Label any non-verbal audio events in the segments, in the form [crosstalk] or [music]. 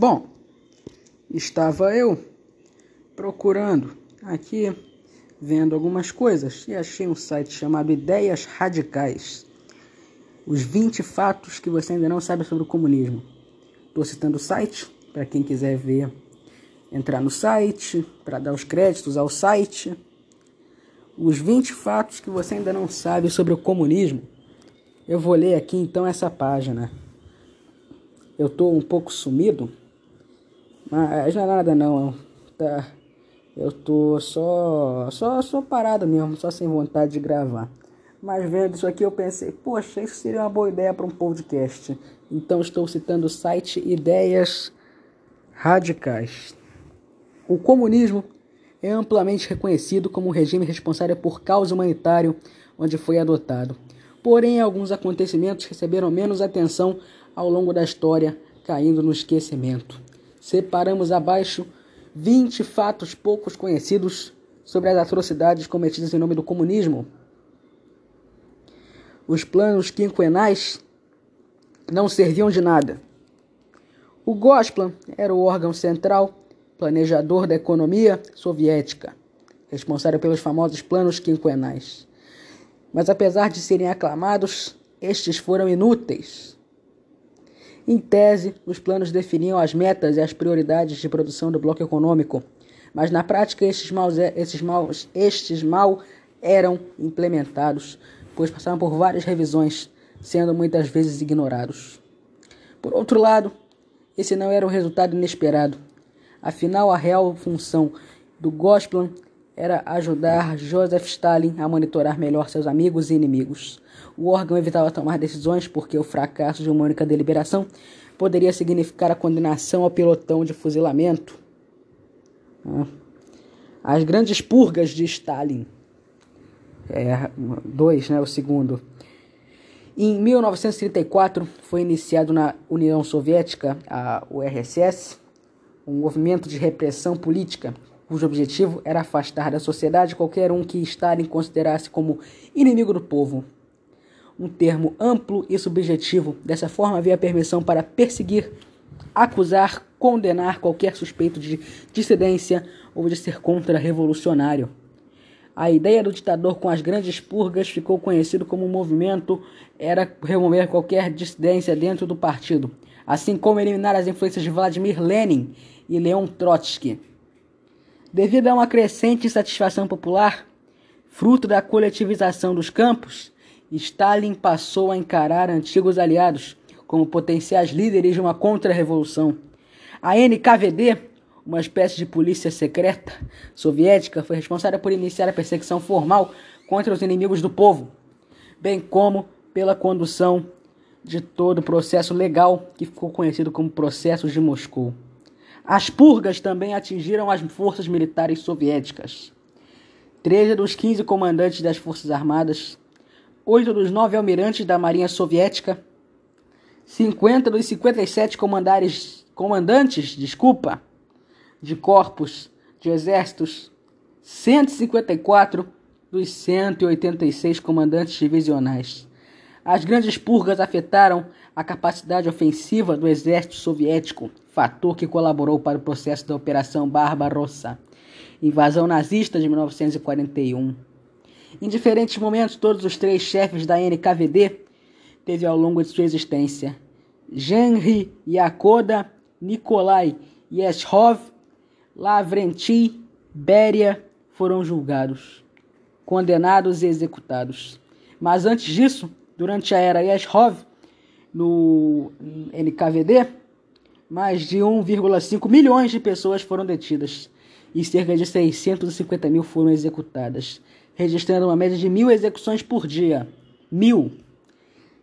Bom, estava eu procurando aqui, vendo algumas coisas e achei um site chamado Ideias Radicais. Os 20 fatos que você ainda não sabe sobre o comunismo. Estou citando o site para quem quiser ver, entrar no site, para dar os créditos ao site. Os 20 fatos que você ainda não sabe sobre o comunismo. Eu vou ler aqui então essa página. Eu estou um pouco sumido, mas não é nada não. Tá. Eu tô só, só, só parado mesmo, só sem vontade de gravar. Mas vendo isso aqui eu pensei, poxa, isso seria uma boa ideia para um podcast. Então estou citando o site Ideias Radicais. O comunismo é amplamente reconhecido como um regime responsável por causa humanitário onde foi adotado. Porém, alguns acontecimentos receberam menos atenção ao longo da história, caindo no esquecimento. Separamos abaixo 20 fatos poucos conhecidos sobre as atrocidades cometidas em nome do comunismo. Os planos quinquenais não serviam de nada. O Gosplan era o órgão central, planejador da economia soviética, responsável pelos famosos planos quinquenais. Mas apesar de serem aclamados, estes foram inúteis. Em tese, os planos definiam as metas e as prioridades de produção do bloco econômico, mas na prática estes, maus, estes mal eram implementados, pois passaram por várias revisões, sendo muitas vezes ignorados. Por outro lado, esse não era um resultado inesperado. Afinal, a real função do Gosplan era ajudar Joseph Stalin a monitorar melhor seus amigos e inimigos. O órgão evitava tomar decisões porque o fracasso de uma única deliberação poderia significar a condenação ao pelotão de fuzilamento. Ah. As grandes purgas de Stalin. É, dois, né, o segundo. Em 1934 foi iniciado na União Soviética, a URSS, um movimento de repressão política cujo objetivo era afastar da sociedade qualquer um que Stalin considerasse como inimigo do povo um termo amplo e subjetivo. Dessa forma, havia permissão para perseguir, acusar, condenar qualquer suspeito de dissidência ou de ser contra-revolucionário. A ideia do ditador com as grandes purgas ficou conhecido como um movimento era remover qualquer dissidência dentro do partido, assim como eliminar as influências de Vladimir Lenin e Leon Trotsky. Devido a uma crescente insatisfação popular, fruto da coletivização dos campos, Stalin passou a encarar antigos aliados como potenciais líderes de uma contra-revolução. A NKVD, uma espécie de polícia secreta soviética, foi responsável por iniciar a perseguição formal contra os inimigos do povo, bem como pela condução de todo o processo legal que ficou conhecido como Processo de Moscou. As purgas também atingiram as forças militares soviéticas. Treze dos 15 comandantes das Forças Armadas oito dos nove almirantes da Marinha Soviética, 50 dos 57 comandares, comandantes desculpa, de corpos de exércitos, 154 dos 186 comandantes divisionais. As grandes purgas afetaram a capacidade ofensiva do exército soviético, fator que colaborou para o processo da Operação Barbarossa, invasão nazista de 1941. Em diferentes momentos, todos os três chefes da NKVD teve ao longo de sua existência. Genri Yakoda, Nikolai Yeshov, Lavrenti, Beria foram julgados, condenados e executados. Mas antes disso, durante a era Yeshov, no NKVD, mais de 1,5 milhões de pessoas foram detidas e cerca de 650 mil foram executadas registrando uma média de mil execuções por dia. Mil.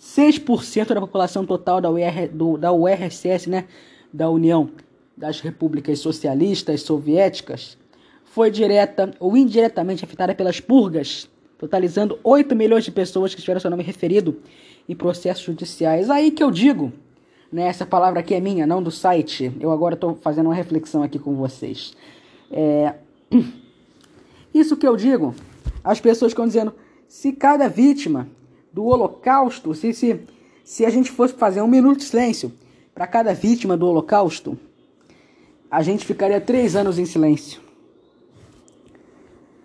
6% da população total da, UR, do, da URSS, né, da União das Repúblicas Socialistas Soviéticas, foi direta ou indiretamente afetada pelas purgas, totalizando 8 milhões de pessoas que tiveram seu nome referido em processos judiciais. Aí que eu digo, né, essa palavra aqui é minha, não do site. Eu agora estou fazendo uma reflexão aqui com vocês. É... [clears throat] Isso que eu digo as pessoas ficam dizendo: se cada vítima do Holocausto, se, se, se a gente fosse fazer um minuto de silêncio para cada vítima do Holocausto, a gente ficaria três anos em silêncio.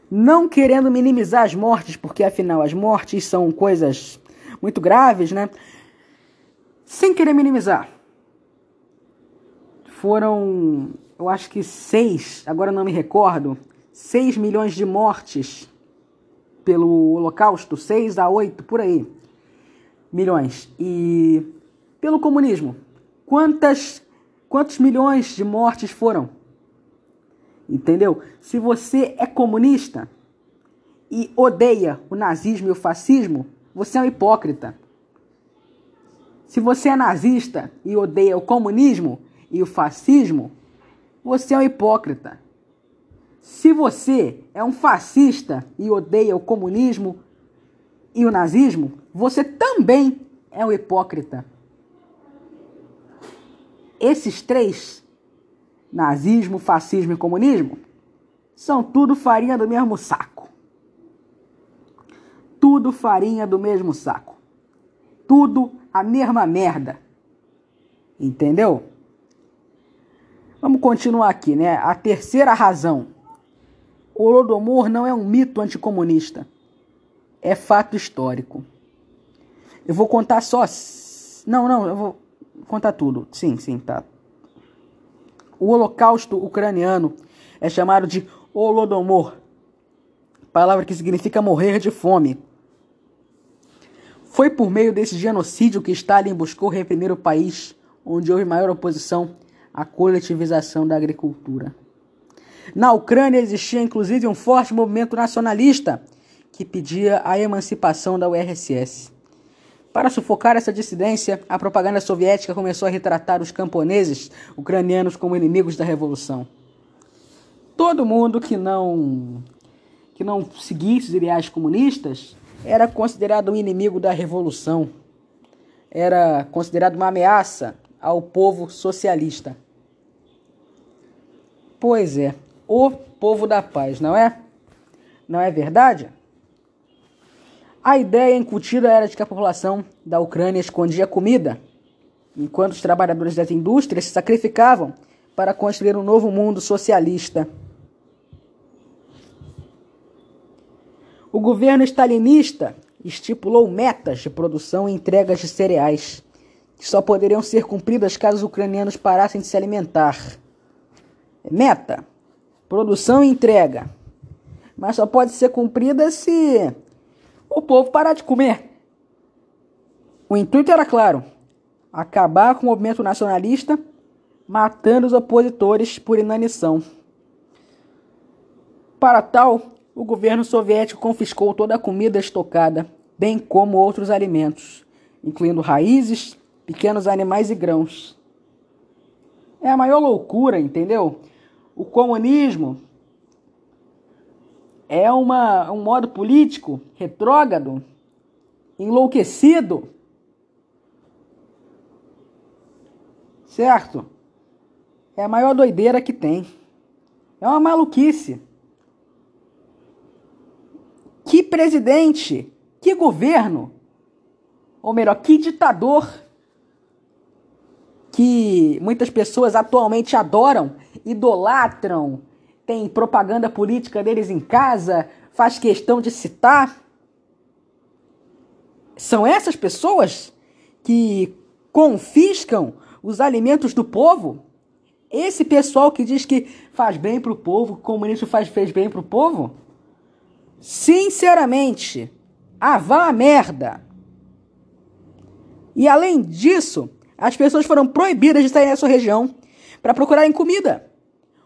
Não querendo minimizar as mortes, porque afinal as mortes são coisas muito graves, né? Sem querer minimizar. Foram, eu acho que seis, agora não me recordo, seis milhões de mortes pelo Holocausto, seis a oito, por aí, milhões. E pelo comunismo, quantas, quantos milhões de mortes foram? Entendeu? Se você é comunista e odeia o nazismo e o fascismo, você é um hipócrita. Se você é nazista e odeia o comunismo e o fascismo, você é um hipócrita. Se você é um fascista e odeia o comunismo e o nazismo, você também é um hipócrita. Esses três, nazismo, fascismo e comunismo, são tudo farinha do mesmo saco. Tudo farinha do mesmo saco. Tudo a mesma merda. Entendeu? Vamos continuar aqui, né? A terceira razão. Holodomor não é um mito anticomunista. É fato histórico. Eu vou contar só. Não, não, eu vou contar tudo. Sim, sim, tá. O Holocausto ucraniano é chamado de Holodomor, palavra que significa morrer de fome. Foi por meio desse genocídio que Stalin buscou reprimir o país onde houve maior oposição à coletivização da agricultura. Na Ucrânia existia inclusive um forte movimento nacionalista que pedia a emancipação da URSS. Para sufocar essa dissidência, a propaganda soviética começou a retratar os camponeses ucranianos como inimigos da revolução. Todo mundo que não que não seguisse os ideais comunistas era considerado um inimigo da revolução, era considerado uma ameaça ao povo socialista. Pois é, o povo da paz, não é? Não é verdade? A ideia incutida era de que a população da Ucrânia escondia comida, enquanto os trabalhadores das indústrias se sacrificavam para construir um novo mundo socialista. O governo stalinista estipulou metas de produção e entregas de cereais, que só poderiam ser cumpridas caso os ucranianos parassem de se alimentar. Meta: produção e entrega. Mas só pode ser cumprida se o povo parar de comer. O intuito era claro: acabar com o movimento nacionalista, matando os opositores por inanição. Para tal, o governo soviético confiscou toda a comida estocada, bem como outros alimentos, incluindo raízes, pequenos animais e grãos. É a maior loucura, entendeu? O comunismo é uma, um modo político retrógrado, enlouquecido. Certo? É a maior doideira que tem. É uma maluquice. Que presidente, que governo, ou melhor, que ditador que muitas pessoas atualmente adoram, idolatram, tem propaganda política deles em casa, faz questão de citar. São essas pessoas que confiscam os alimentos do povo? Esse pessoal que diz que faz bem para o povo, que o comunismo faz, fez bem para o povo? Sinceramente, ah, vá a merda. E além disso, as pessoas foram proibidas de sair dessa região para procurarem comida.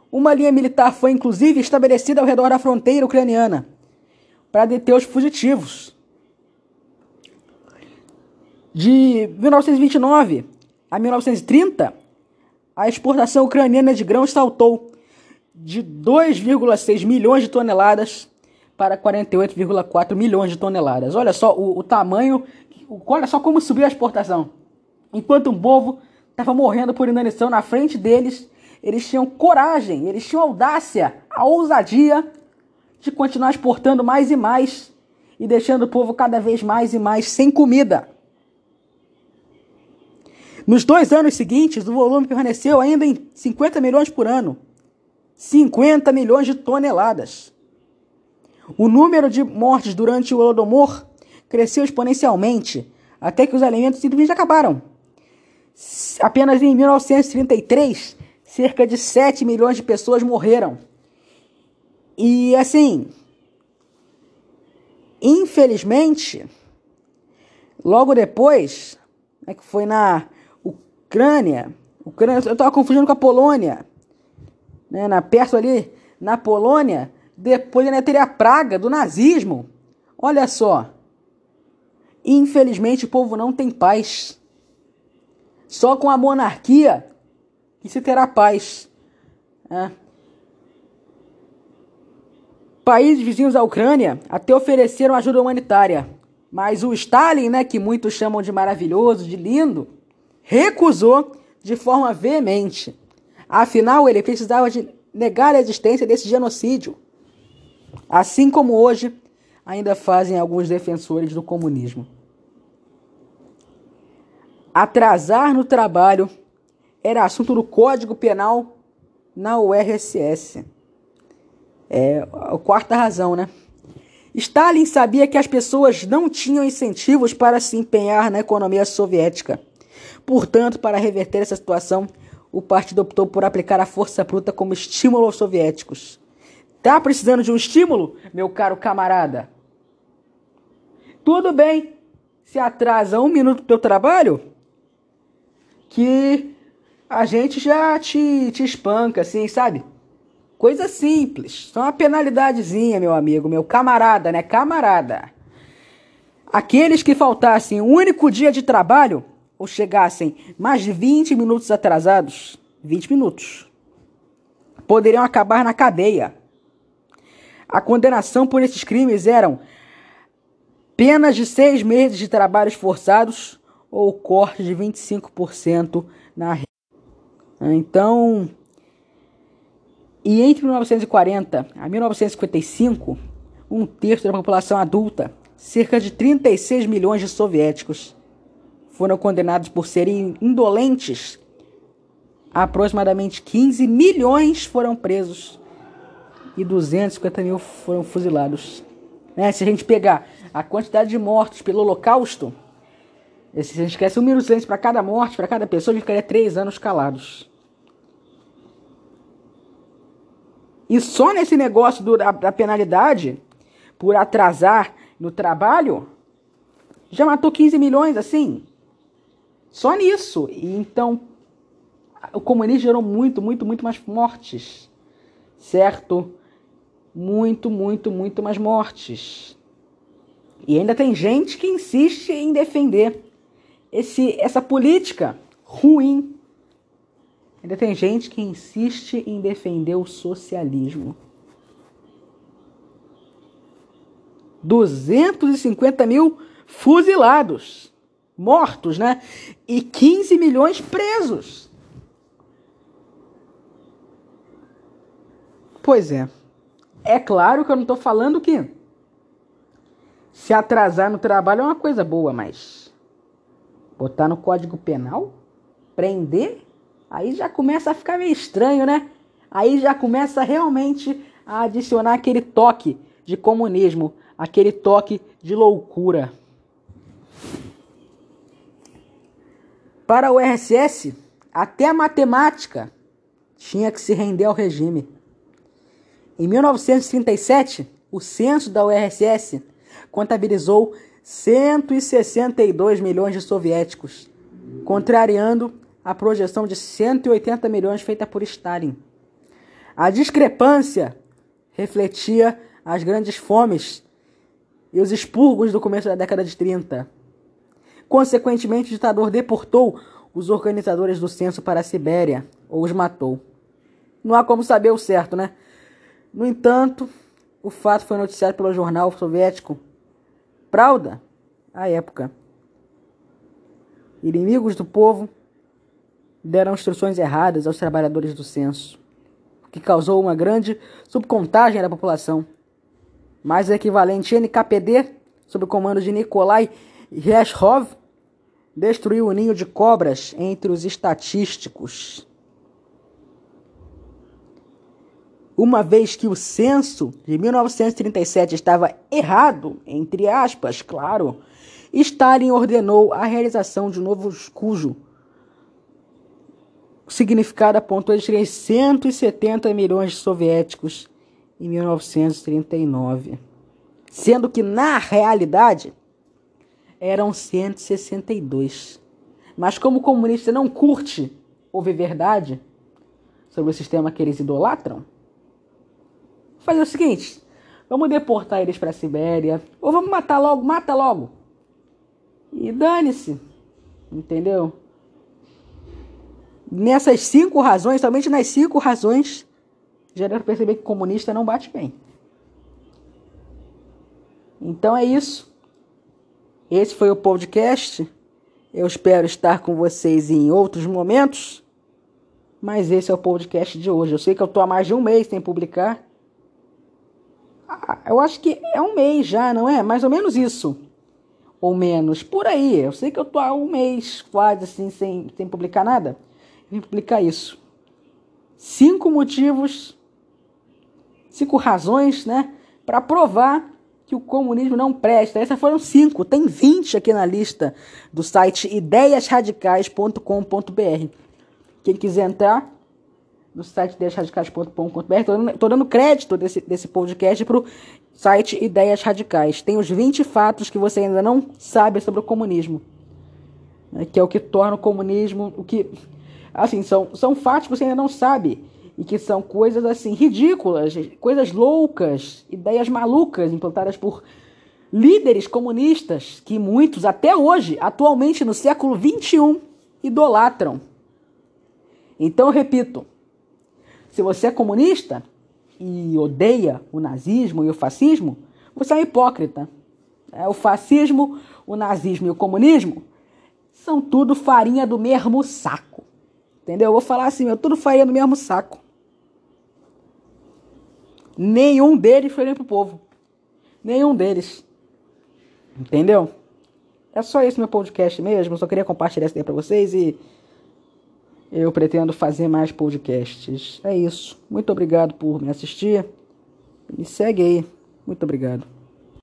Uma linha militar foi inclusive estabelecida ao redor da fronteira ucraniana para deter os fugitivos. De 1929 a 1930, a exportação ucraniana de grãos saltou de 2,6 milhões de toneladas para 48,4 milhões de toneladas. Olha só o, o tamanho, olha só como subiu a exportação. Enquanto um povo estava morrendo por inanição na frente deles, eles tinham coragem, eles tinham audácia, a ousadia de continuar exportando mais e mais e deixando o povo cada vez mais e mais sem comida. Nos dois anos seguintes, o volume permaneceu ainda em 50 milhões por ano. 50 milhões de toneladas. O número de mortes durante o Holodomor cresceu exponencialmente, até que os alimentos simplesmente acabaram. Apenas em 1933, cerca de 7 milhões de pessoas morreram. E assim, infelizmente, logo depois, né, que foi na Ucrânia, Ucrânia eu estava confundindo com a Polônia, né, na, perto ali, na Polônia, depois ainda teria a praga do nazismo. Olha só. Infelizmente o povo não tem paz. Só com a monarquia que se terá paz. É. Países vizinhos à Ucrânia até ofereceram ajuda humanitária, mas o Stalin, né, que muitos chamam de maravilhoso, de lindo, recusou de forma veemente. Afinal, ele precisava de negar a existência desse genocídio. Assim como hoje ainda fazem alguns defensores do comunismo. Atrasar no trabalho era assunto do Código Penal na URSS. É a quarta razão, né? Stalin sabia que as pessoas não tinham incentivos para se empenhar na economia soviética. Portanto, para reverter essa situação, o partido optou por aplicar a força bruta como estímulo aos soviéticos. Tá precisando de um estímulo, meu caro camarada? Tudo bem. Se atrasa um minuto do teu trabalho, que a gente já te, te espanca, assim, sabe? Coisa simples, só uma penalidadezinha, meu amigo, meu camarada, né? Camarada. Aqueles que faltassem um único dia de trabalho ou chegassem mais de 20 minutos atrasados, 20 minutos, poderiam acabar na cadeia. A condenação por esses crimes eram penas de seis meses de trabalhos forçados ou corte de 25% na renda. Então, e entre 1940 a 1955, um terço da população adulta, cerca de 36 milhões de soviéticos, foram condenados por serem indolentes. Aproximadamente 15 milhões foram presos e 250 mil foram fuzilados. Né? Se a gente pegar a quantidade de mortos pelo Holocausto, se a gente esquece um minuto de silêncio para cada morte, para cada pessoa, a gente ficaria três anos calados. E só nesse negócio do, da, da penalidade, por atrasar no trabalho, já matou 15 milhões, assim. Só nisso. E então, o comunismo gerou muito, muito, muito mais mortes. Certo? Muito, muito, muito mais mortes. E ainda tem gente que insiste em defender esse, essa política ruim Ainda tem gente que insiste em defender o socialismo. 250 mil fuzilados, mortos, né? E 15 milhões presos. Pois é. É claro que eu não estou falando que se atrasar no trabalho é uma coisa boa, mas botar no Código Penal, prender Aí já começa a ficar meio estranho, né? Aí já começa realmente a adicionar aquele toque de comunismo, aquele toque de loucura. Para o RSS, até a matemática tinha que se render ao regime. Em 1937, o censo da URSS contabilizou 162 milhões de soviéticos, contrariando a projeção de 180 milhões feita por Stalin. A discrepância refletia as grandes fomes e os expurgos do começo da década de 30. Consequentemente, o ditador deportou os organizadores do censo para a Sibéria ou os matou. Não há como saber o certo, né? No entanto, o fato foi noticiado pelo jornal soviético Pravda, à época. Inimigos do povo deram instruções erradas aos trabalhadores do censo, o que causou uma grande subcontagem da população. Mais o equivalente NKPD, sob o comando de Nikolai Reshov, destruiu o ninho de cobras entre os estatísticos. Uma vez que o censo de 1937 estava errado, entre aspas, claro, Stalin ordenou a realização de um novo cujo significado apontou de 170 milhões de soviéticos em 1939, sendo que na realidade eram 162. Mas como o comunista não curte ouvir verdade sobre o sistema que eles idolatram, fazer o seguinte: vamos deportar eles para a Sibéria, ou vamos matar logo, mata logo. E dane-se, entendeu? Nessas cinco razões, somente nas cinco razões, já deu para perceber que comunista não bate bem. Então é isso. Esse foi o podcast. Eu espero estar com vocês em outros momentos. Mas esse é o podcast de hoje. Eu sei que eu estou há mais de um mês sem publicar. Eu acho que é um mês já, não é? Mais ou menos isso. Ou menos. Por aí. Eu sei que eu estou há um mês quase assim sem, sem publicar nada. Vim publicar isso. Cinco motivos, cinco razões, né? Para provar que o comunismo não presta. Essas foram cinco, tem 20 aqui na lista do site ideiasradicais.com.br. Quem quiser entrar no site ideiasradicais.com.br, estou dando, crédito desse, desse podcast para o site Ideias Radicais. Tem os 20 fatos que você ainda não sabe sobre o comunismo. Né, que é o que torna o comunismo, o que. Assim, são, são fatos que você ainda não sabe e que são coisas assim ridículas, coisas loucas, ideias malucas implantadas por líderes comunistas que muitos até hoje, atualmente no século 21, idolatram. Então, repito, se você é comunista e odeia o nazismo e o fascismo, você é um hipócrita. É, o fascismo, o nazismo e o comunismo são tudo farinha do mesmo saco. Entendeu? Eu vou falar assim, é tudo farinha do mesmo saco. Nenhum deles foi para o povo. Nenhum deles. Entendeu? É só esse meu podcast mesmo. Só queria compartilhar essa ideia para vocês e eu pretendo fazer mais podcasts. É isso. Muito obrigado por me assistir. Me segue aí. Muito obrigado.